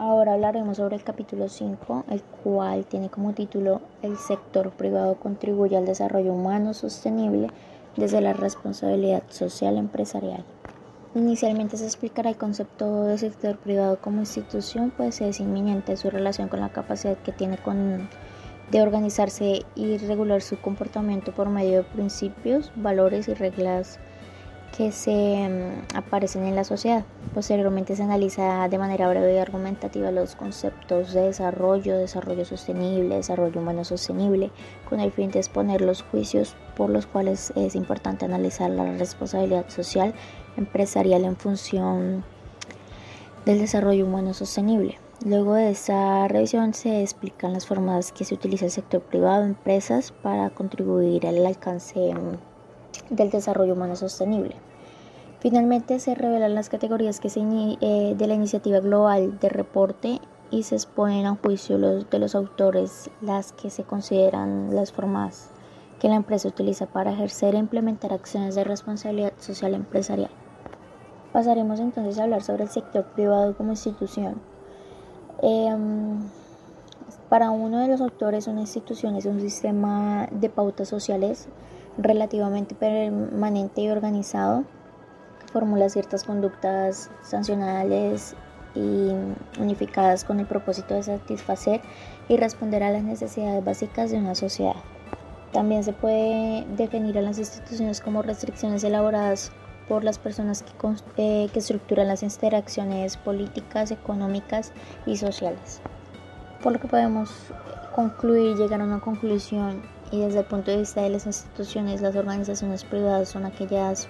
Ahora hablaremos sobre el capítulo 5, el cual tiene como título El sector privado contribuye al desarrollo humano sostenible desde la responsabilidad social empresarial. Inicialmente se explicará el concepto de sector privado como institución, pues es inminente su relación con la capacidad que tiene con, de organizarse y regular su comportamiento por medio de principios, valores y reglas que se mm, aparecen en la sociedad. Posteriormente se analiza de manera breve y argumentativa los conceptos de desarrollo, desarrollo sostenible, desarrollo humano sostenible, con el fin de exponer los juicios por los cuales es importante analizar la responsabilidad social empresarial en función del desarrollo humano sostenible. Luego de esa revisión se explican las formas que se utiliza el sector privado, empresas, para contribuir al alcance mm, del desarrollo humano sostenible. Finalmente se revelan las categorías que se eh, de la iniciativa global de reporte y se exponen a juicio los, de los autores las que se consideran las formas que la empresa utiliza para ejercer e implementar acciones de responsabilidad social empresarial. Pasaremos entonces a hablar sobre el sector privado como institución. Em, para uno de los autores, una institución es un sistema de pautas sociales relativamente permanente y organizado, formula ciertas conductas sancionales y unificadas con el propósito de satisfacer y responder a las necesidades básicas de una sociedad. También se puede definir a las instituciones como restricciones elaboradas por las personas que, eh, que estructuran las interacciones políticas, económicas y sociales. Por lo que podemos concluir, llegar a una conclusión y desde el punto de vista de las instituciones, las organizaciones privadas son aquellas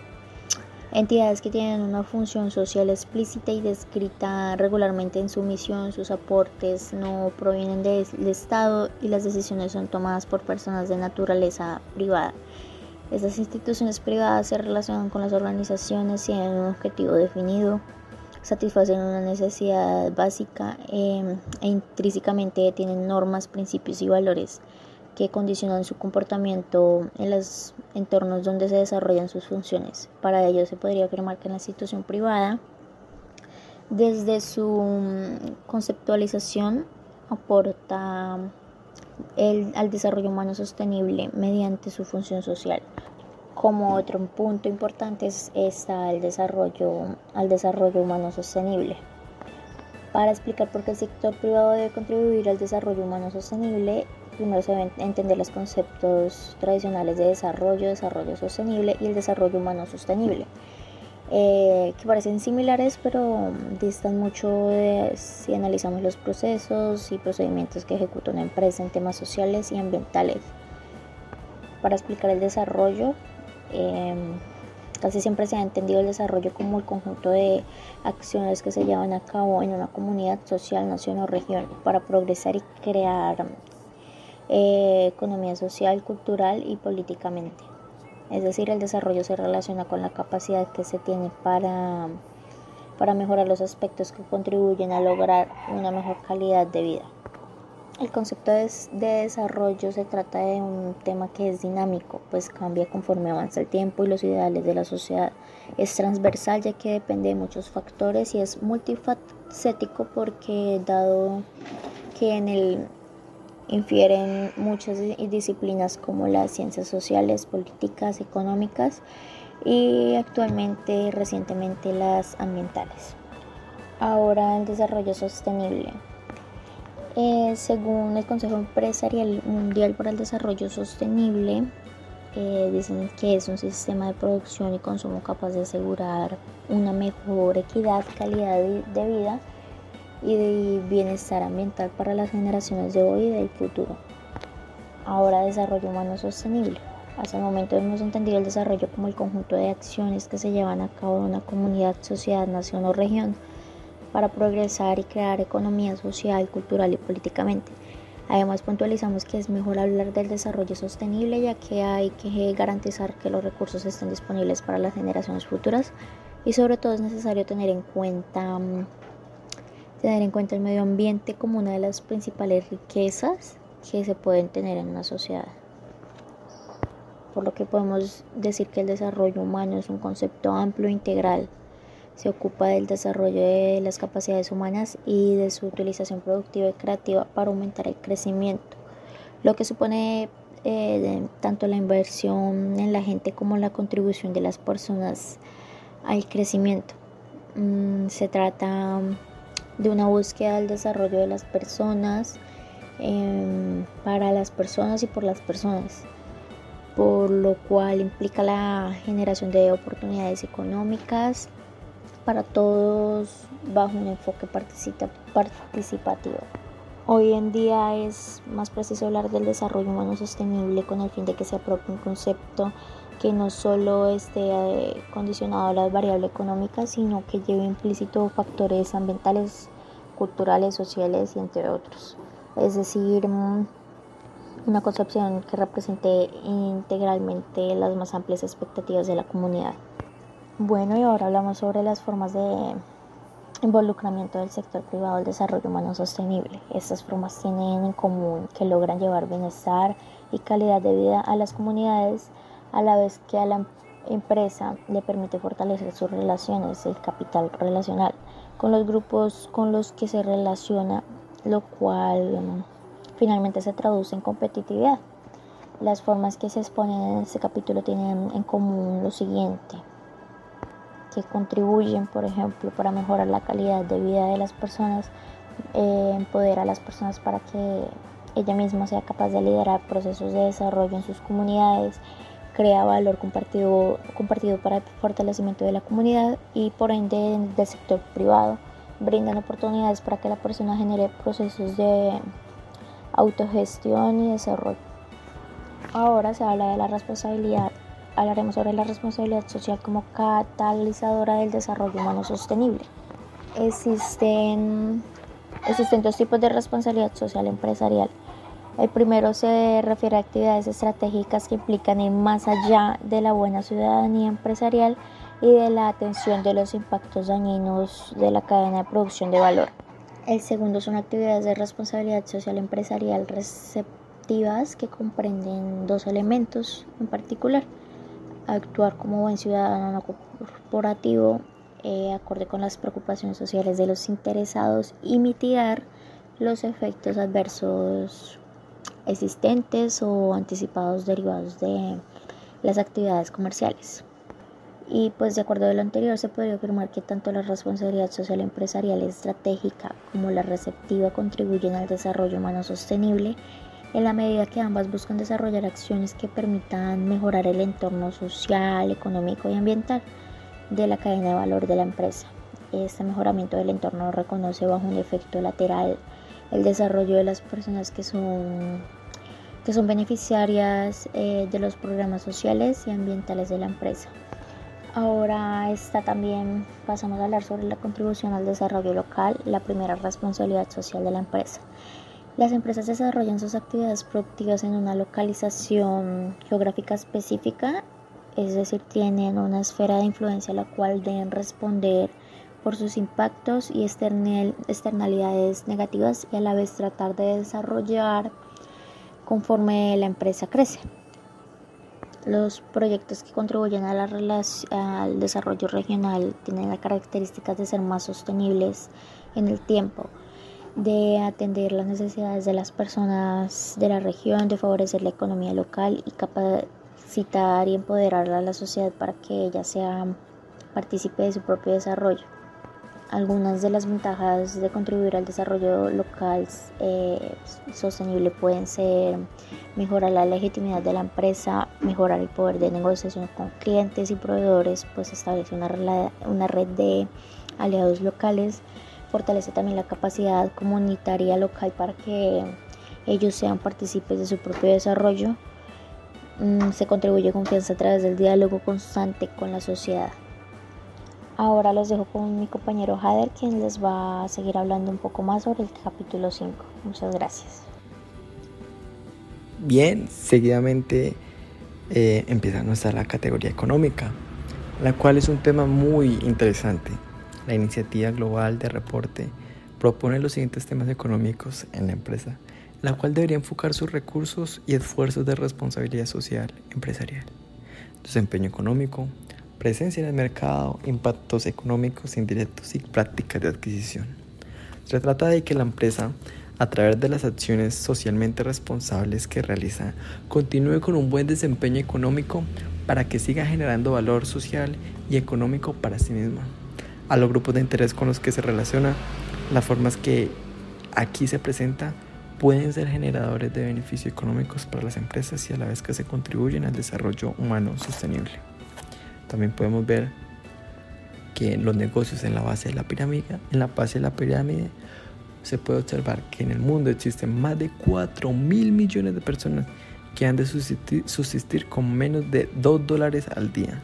entidades que tienen una función social explícita y descrita regularmente en su misión, sus aportes no provienen del Estado y las decisiones son tomadas por personas de naturaleza privada. Estas instituciones privadas se relacionan con las organizaciones, tienen un objetivo definido, satisfacen una necesidad básica eh, e intrínsecamente tienen normas, principios y valores que condicionan su comportamiento en los entornos donde se desarrollan sus funciones. Para ello se podría afirmar que la institución privada, desde su mm, conceptualización, aporta el, al desarrollo humano sostenible mediante su función social. Como otro punto importante está el desarrollo, al desarrollo humano sostenible. Para explicar por qué el sector privado debe contribuir al desarrollo humano sostenible, primero se deben entender los conceptos tradicionales de desarrollo, desarrollo sostenible y el desarrollo humano sostenible, eh, que parecen similares pero distan mucho si analizamos los procesos y procedimientos que ejecuta una empresa en temas sociales y ambientales. Para explicar el desarrollo, em, casi siempre se ha entendido el desarrollo como el conjunto de acciones que se llevan a cabo en una comunidad social, nación o región para progresar y crear eh, economía social, cultural y políticamente. Es decir, el desarrollo se relaciona con la capacidad que se tiene para, para mejorar los aspectos que contribuyen a lograr una mejor calidad de vida. El concepto de, de, desarrollo se trata de un tema que es dinámico, pues cambia conforme avanza el tiempo y los ideales de la sociedad. Es transversal ya que depende de muchos factores y es multifacético porque dado que en el infieren muchas disciplinas como las ciencias sociales, políticas, económicas y actualmente recientemente las ambientales. Ahora el desarrollo sostenible. Eh, según el Consejo Empresarial Mundial para el Desarrollo Sostenible, eh, dicen que es un sistema de producción y consumo capaz de asegurar una mejor equidad, calidad de vida y de bienestar ambiental para las generaciones de hoy y del futuro. Ahora desarrollo humano sostenible. Hasta el momento hemos entendido el desarrollo como el conjunto de acciones que se llevan a cabo en una comunidad, sociedad, nación o región para progresar y crear economía social, cultural y políticamente. Además puntualizamos que es mejor hablar del desarrollo sostenible ya que hay que garantizar que los recursos estén disponibles para las generaciones futuras y sobre todo es necesario tener en cuenta mm, tener en cuenta el medio ambiente como una de las principales riquezas que se pueden tener en una sociedad. Por lo que podemos decir que el desarrollo humano es un concepto amplio e integral. Se ocupa del desarrollo de las capacidades humanas y de su utilización productiva y creativa para aumentar el crecimiento, lo que supone eh, tanto la inversión en la gente como la contribución de las personas al crecimiento. Mm, se trata de una búsqueda del desarrollo de las personas, em, para las personas y por las personas, por lo cual implica la generación de oportunidades económicas para todos bajo un enfoque participativo. Hoy en día es más preciso hablar del desarrollo humano sostenible con el fin de que se apropie un concepto que no solo esté eh, condicionado a las variables económicas, sino que lleve implícito factores ambientales, culturales, sociales y entre otros. Es decir, mm, una concepción que represente integralmente las más amplias expectativas de la comunidad. Bueno, y ahora hablamos sobre las formas de involucramiento del sector privado al desarrollo humano sostenible. Estas formas tienen en común que logran llevar bienestar y calidad de vida a las comunidades a la vez que a la empresa le permite fortalecer sus relaciones, el capital relacional, con los grupos con los que se relaciona, lo cual mm, finalmente se traduce en competitividad. Las formas que se exponen en este capítulo tienen en común lo siguiente que contribuyen, por ejemplo, para mejorar la calidad de vida de las personas, eh, empoderar a las personas para que ella misma sea capaz de liderar procesos de desarrollo en sus comunidades, crea valor compartido, compartido para el fortalecimiento de la comunidad y por ende del sector privado, brindan oportunidades para que la persona genere procesos de autogestión y desarrollo. Ahora se habla de la responsabilidad hablaremos sobre la responsabilidad social como catalizadora del desarrollo humano sostenible. Existen, existen dos tipos de responsabilidad social empresarial. El primero se refiere a actividades estratégicas que implican ir más allá de la buena ciudadanía empresarial y de la atención de los impactos dañinos de la cadena de producción de valor. El segundo son actividades de responsabilidad social empresarial receptivas que comprenden dos elementos en particular actuar como buen ciudadano corporativo eh, acorde con las preocupaciones sociales de los interesados y mitigar los efectos adversos existentes o anticipados derivados de las actividades comerciales. Y pues de acuerdo a lo anterior se podría afirmar que tanto la responsabilidad social empresarial estratégica como la receptiva contribuyen al desarrollo humano sostenible en la medida que ambas buscan desarrollar acciones que permitan mejorar el entorno social, económico y ambiental de la cadena de valor de la empresa. Este mejoramiento del entorno reconoce bajo un efecto lateral el desarrollo de las personas que son, que son beneficiarias eh, de los programas sociales y ambientales de la empresa. Ahora está también, pasamos a hablar sobre la contribución al desarrollo local, la primera responsabilidad social de la empresa. Las empresas desarrollan sus actividades productivas en una localización geográfica específica, es decir, tienen una esfera de influencia a la cual deben responder por sus impactos y externalidades negativas y a la vez tratar de desarrollar conforme la empresa crece. Los proyectos que contribuyen a la al desarrollo regional tienen las características de ser más sostenibles en el tiempo de atender las necesidades de las personas de la región, de favorecer la economía local y capacitar y empoderar a la sociedad para que ella sea participe de su propio desarrollo. Algunas de las ventajas de contribuir al desarrollo local eh, sostenible pueden ser mejorar la legitimidad de la empresa, mejorar el poder de negociación con clientes y proveedores, pues establece una, red de aliados locales, fortalece también la capacidad comunitaria local para que ellos sean partícipes de su propio desarrollo. Mm, se contribuye confianza a través del diálogo constante con la sociedad. Ahora los dejo con mi compañero Jader, quien les va a seguir hablando un poco más sobre el capítulo 5. Muchas gracias. Bien, seguidamente eh, empieza nuestra categoría económica, la cual es un tema muy interesante la iniciativa global de reporte propone los siguientes temas económicos en la empresa, la cual debería enfocar sus recursos y esfuerzos de responsabilidad social empresarial. Desempeño económico, presencia en el mercado, impactos económicos indirectos y prácticas de adquisición. Se trata de que la empresa, a través de las acciones socialmente responsables que realiza, continúe con un buen desempeño económico para que siga generando valor social y económico para sí misma. A los grupos de interés con los que se relaciona, las formas que aquí se presenta pueden ser generadores de beneficios económicos para las empresas y a la vez que se contribuyen al desarrollo humano sostenible. También podemos ver que los negocios en la base de la pirámide, en la base de la pirámide se puede observar que en el mundo existen más de 4 mil millones de personas que han de subsistir, subsistir con menos de 2 dólares al día.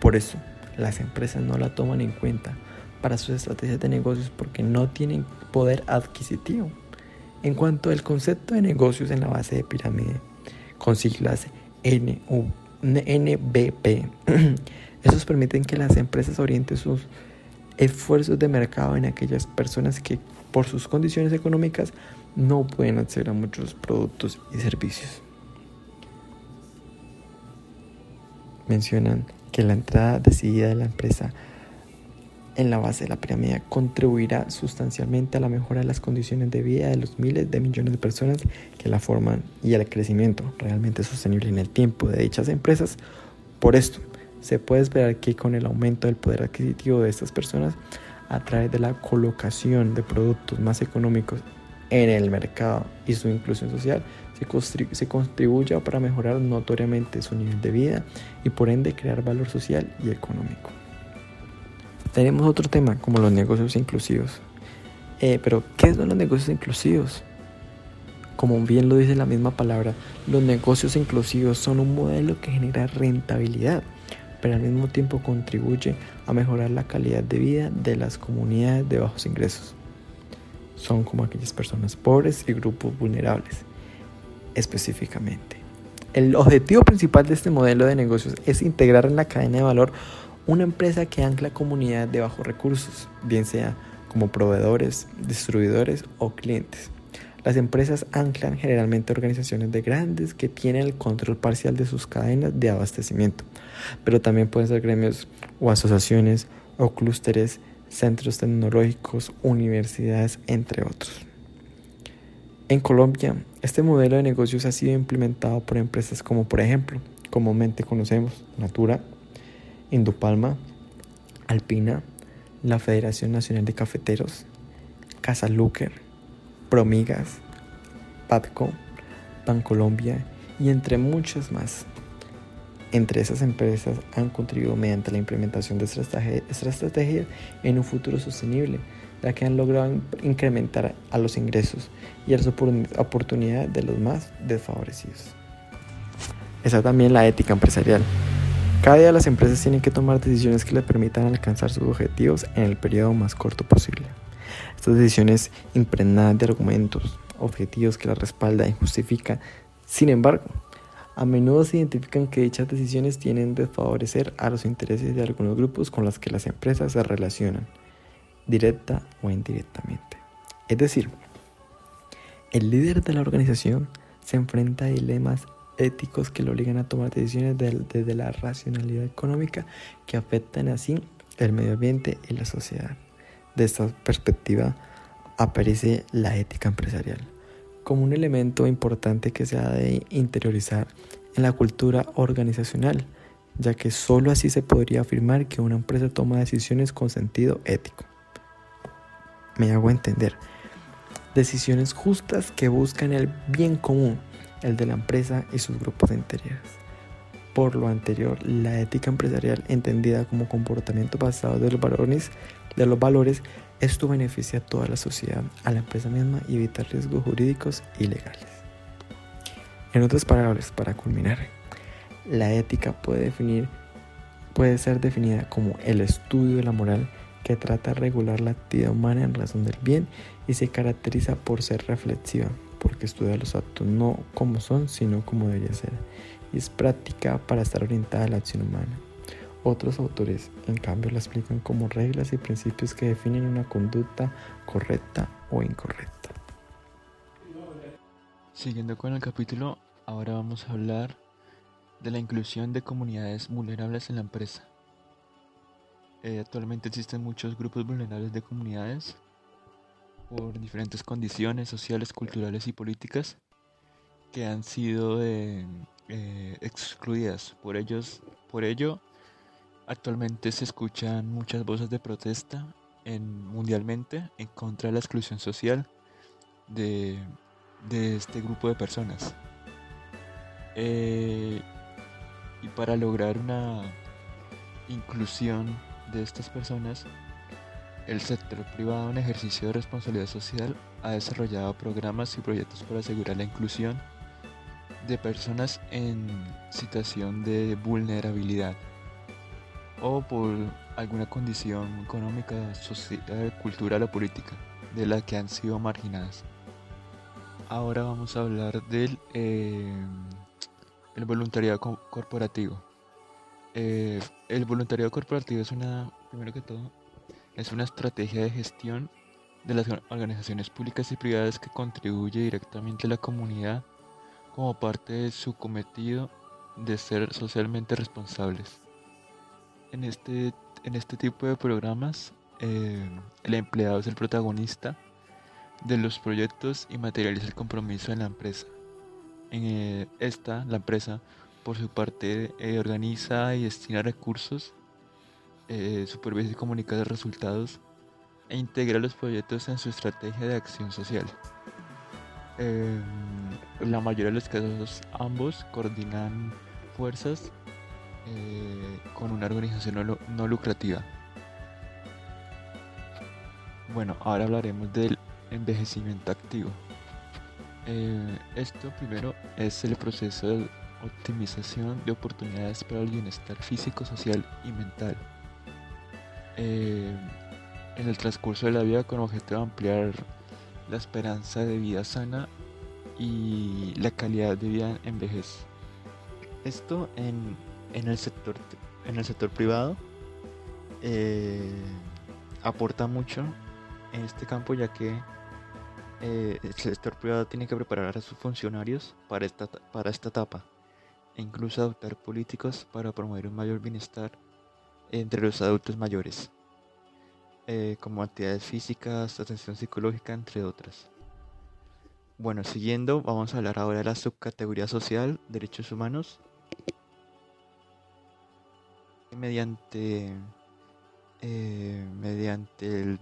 Por eso, las empresas no la toman en cuenta para sus estrategias de negocios porque no tienen poder adquisitivo. En cuanto al concepto de negocios en la base de pirámide, con siglas NBP, esos permiten que las empresas orienten sus esfuerzos de mercado en aquellas personas que por sus condiciones económicas no pueden acceder a muchos productos y servicios. Mencionan que la entrada decidida de la empresa en la base de la pirámide contribuirá sustancialmente a la mejora de las condiciones de vida de los miles de millones de personas que la forman y al crecimiento realmente sostenible en el tiempo de dichas empresas. Por esto, se puede esperar que con el aumento del poder adquisitivo de estas personas, a través de la colocación de productos más económicos en el mercado y su inclusión social, se, contribuya para mejorar notoriamente su nivel de vida y por ende crear valor social y económico. Tenemos otro tema como los negocios inclusivos. Eh, pero, ¿qué son los negocios inclusivos? Como bien lo dice la misma palabra, los negocios inclusivos son un modelo que genera rentabilidad, pero al mismo tiempo contribuye a mejorar la calidad de vida de las comunidades de bajos ingresos. Son como aquellas personas pobres y grupos vulnerables, específicamente. El objetivo principal de este modelo de negocios es integrar en la cadena de valor una empresa que ancla comunidad de bajos recursos, bien sea como proveedores, distribuidores o clientes. Las empresas anclan generalmente organizaciones de grandes que tienen el control parcial de sus cadenas de abastecimiento, pero también pueden ser gremios o asociaciones o clústeres, centros tecnológicos, universidades, entre otros. En Colombia, este modelo de negocios ha sido implementado por empresas como por ejemplo, comúnmente conocemos Natura, Indupalma, Alpina, la Federación Nacional de Cafeteros, Casa Luker, Promigas, Patco, Bancolombia y entre muchas más. Entre esas empresas han contribuido mediante la implementación de esta estrategia en un futuro sostenible, ya que han logrado incrementar a los ingresos y a las oportunidades de los más desfavorecidos. Esa también la ética empresarial. Cada día las empresas tienen que tomar decisiones que les permitan alcanzar sus objetivos en el periodo más corto posible. Estas decisiones impregnadas de argumentos, objetivos que las respaldan y justifican. Sin embargo, a menudo se identifican que dichas decisiones tienen de favorecer a los intereses de algunos grupos con los que las empresas se relacionan, directa o indirectamente. Es decir, el líder de la organización se enfrenta a dilemas éticos que lo obligan a tomar decisiones desde la racionalidad económica que afectan así el medio ambiente y la sociedad. De esta perspectiva aparece la ética empresarial como un elemento importante que se ha de interiorizar en la cultura organizacional, ya que sólo así se podría afirmar que una empresa toma decisiones con sentido ético. Me hago entender. Decisiones justas que buscan el bien común el de la empresa y sus grupos de intereses. Por lo anterior, la ética empresarial, entendida como comportamiento basado de los valores, de los valores esto beneficia a toda la sociedad, a la empresa misma y evita riesgos jurídicos y legales. En otras palabras, para culminar, la ética puede, definir, puede ser definida como el estudio de la moral que trata de regular la actividad humana en razón del bien y se caracteriza por ser reflexiva, porque estudia los actos no como son, sino como debería ser, y es práctica para estar orientada a la acción humana. Otros autores, en cambio, la explican como reglas y principios que definen una conducta correcta o incorrecta. Siguiendo con el capítulo, ahora vamos a hablar de la inclusión de comunidades vulnerables en la empresa. Eh, actualmente existen muchos grupos vulnerables de comunidades por diferentes condiciones sociales, culturales y políticas que han sido eh, eh, excluidas. Por, ellos, por ello, actualmente se escuchan muchas voces de protesta en, mundialmente en contra de la exclusión social de, este grupo de personas. Eh, y para lograr una inclusión de estas personas, el sector privado en ejercicio de responsabilidad social ha desarrollado programas y proyectos para asegurar la inclusión de personas en situación de vulnerabilidad o por alguna condición económica, social, cultural o política de la que han sido marginadas. Ahora vamos a hablar del eh, el voluntariado corporativo. Eh, el voluntariado corporativo es una, primero que todo, es una estrategia de gestión de las organizaciones públicas y privadas que contribuye directamente a la comunidad como parte de su cometido de ser socialmente responsables. En este, en este tipo de programas, eh, el empleado es el protagonista de los proyectos y materializa el compromiso en la empresa. En eh, esta, la empresa, por su parte, eh, organiza y destina recursos, supervisa y comunica los resultados e integra los proyectos en su estrategia de acción social. En la mayoría de los casos ambos coordinan fuerzas eh, con una organización no, lucrativa. Bueno, ahora hablaremos del envejecimiento activo. Eh, esto primero es el proceso de optimización de oportunidades para el bienestar físico, social y mental. Eh, en el transcurso de la vida con objeto de ampliar la esperanza de vida sana y la calidad de vida en vejez. Esto en, el, sector, en el sector privado eh, aporta mucho en este campo ya que eh, el sector privado tiene que preparar a sus funcionarios para esta, para esta etapa e incluso adoptar políticos para promover un mayor bienestar entre los adultos mayores. Eh, como actividades físicas, atención psicológica, entre otras. Bueno, siguiendo, vamos a hablar ahora de la subcategoría social, derechos humanos. Mediante, eh, mediante el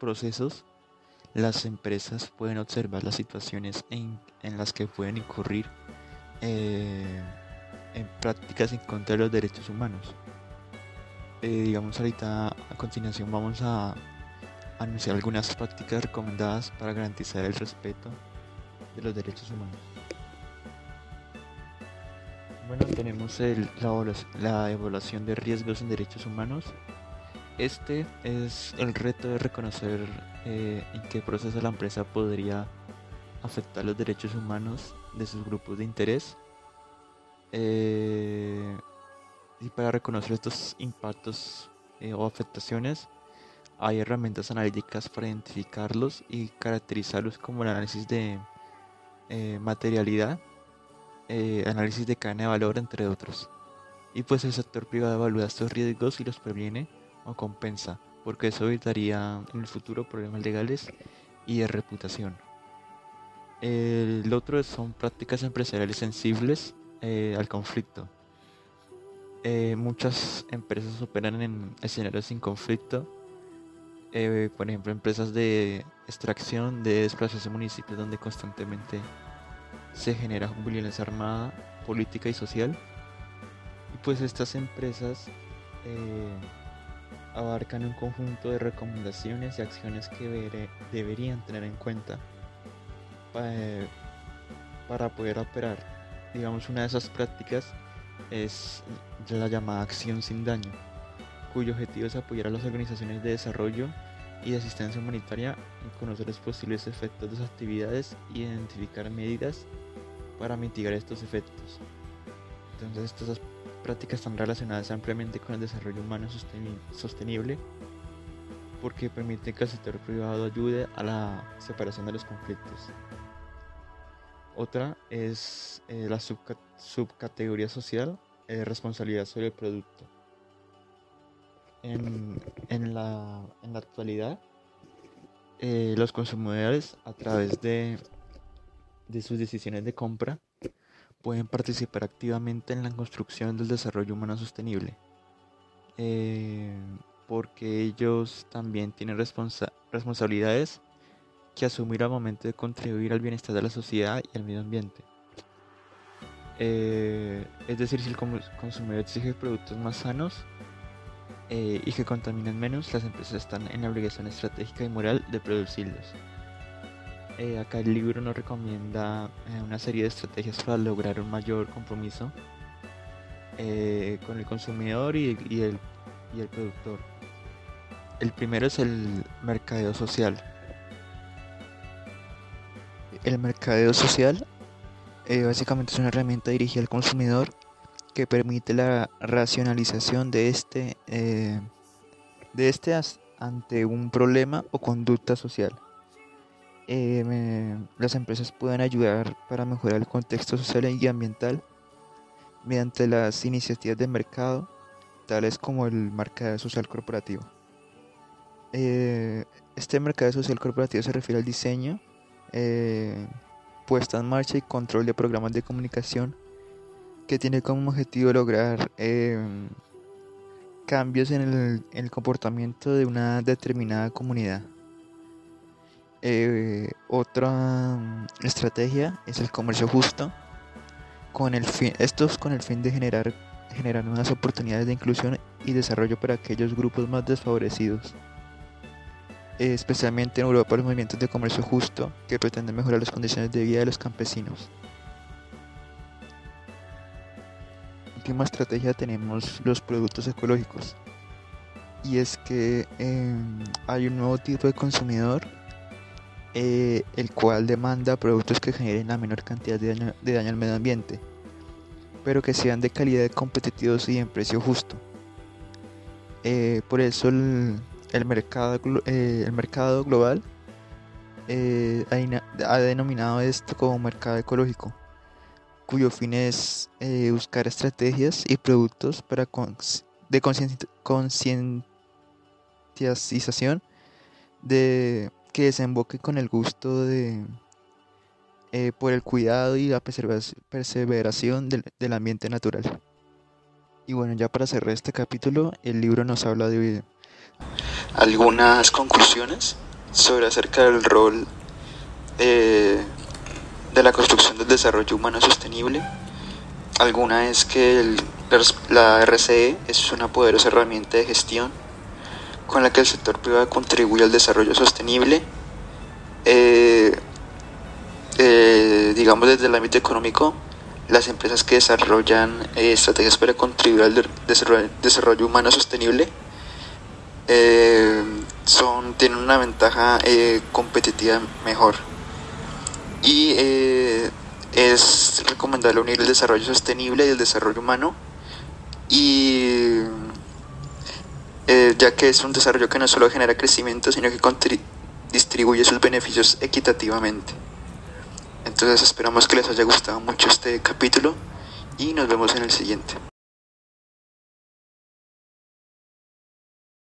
procesos, las empresas pueden observar las situaciones en, las que pueden incurrir eh, en prácticas en contra de los derechos humanos. Eh, digamos ahorita a continuación vamos a anunciar algunas prácticas recomendadas para garantizar el respeto de los derechos humanos. Bueno, tenemos la, evaluación de riesgos en derechos humanos. Este es el reto de reconocer eh, en qué proceso la empresa podría afectar los derechos humanos de sus grupos de interés. Eh, y para reconocer estos impactos eh, o afectaciones, hay herramientas analíticas para identificarlos y caracterizarlos como el análisis de eh, materialidad, eh, análisis de cadena de valor, entre otros. Y pues el sector privado evalúa estos riesgos y los previene o compensa, porque eso evitaría en el futuro problemas legales y de reputación. El otro son prácticas empresariales sensibles al conflicto eh, muchas empresas operan en escenarios sin conflicto. Eh, por ejemplo, empresas de extracción de desplazados en municipios donde constantemente se genera violencia armada, política y social. Y pues estas empresas eh, abarcan un conjunto de recomendaciones y acciones que deberían tener en cuenta para poder operar. Digamos, una de esas prácticas es la llamada Acción sin Daño, cuyo objetivo es apoyar a las organizaciones de desarrollo y de asistencia humanitaria en conocer los posibles efectos de sus actividades y identificar medidas para mitigar estos efectos. Entonces estas prácticas están relacionadas ampliamente con el desarrollo humano sostenible porque permiten que el sector privado ayude a la separación de los conflictos. Otra es eh, la subcategoría social, eh, responsabilidad sobre el producto. En, la, actualidad, eh, los consumidores a través de, de sus decisiones de compra pueden participar activamente en la construcción del desarrollo humano sostenible, porque ellos también tienen responsabilidades que asumir al momento de contribuir al bienestar de la sociedad y al medio ambiente. Eh, es decir, si el consumidor exige productos más sanos eh, y que contaminen menos, las empresas están en la obligación estratégica y moral de producirlos. Eh, acá el libro nos recomienda una serie de estrategias para lograr un mayor compromiso con el consumidor y, el, y el productor. El primero es el mercadeo social el mercadeo social eh, básicamente es una herramienta dirigida al consumidor que permite la racionalización de este, eh, de este ante un problema o conducta social. Eh, las empresas pueden ayudar para mejorar el contexto social y ambiental mediante las iniciativas de mercado, tales como el mercado social corporativo. este mercado social corporativo se refiere al diseño, eh, puesta en marcha y control de programas de comunicación que tiene como objetivo lograr em, cambios en el, comportamiento de una determinada comunidad. Eh, otra mm, estrategia es el comercio justo, con el fin, estos con el fin de generar, generar nuevas oportunidades de inclusión y desarrollo para aquellos grupos más desfavorecidos. Eh, especialmente en Europa los movimientos de comercio justo que pretenden mejorar las condiciones de vida de los campesinos. Última estrategia tenemos los productos ecológicos y es que em, hay un nuevo tipo de consumidor eh, el cual demanda productos que generen la menor cantidad de daño, al medio ambiente pero que sean de calidad competitivos y en precio justo. Eh, por eso el, el mercado, eh, el mercado global eh, ha, denominado esto como mercado ecológico, cuyo fin es eh, buscar estrategias y productos para de concientización de que desemboque con el gusto de por el cuidado y la perseveración del, del ambiente natural. Y bueno, ya para cerrar este capítulo, el libro nos habla de algunas conclusiones sobre acerca del rol eh, de la construcción del desarrollo humano sostenible. Alguna es que la RCE es una poderosa herramienta de gestión con la que el sector privado contribuye al desarrollo sostenible. Eh, eh, digamos desde el ámbito económico, las empresas que desarrollan estrategias para contribuir al desarrollo humano sostenible eh, son, tienen una ventaja eh, competitiva mejor. Y eh, es recomendable unir el desarrollo sostenible y el desarrollo humano. Y ya que es un desarrollo que no solo genera crecimiento, sino que distribuye sus beneficios equitativamente. Entonces esperamos que les haya gustado mucho este capítulo y nos vemos en el siguiente.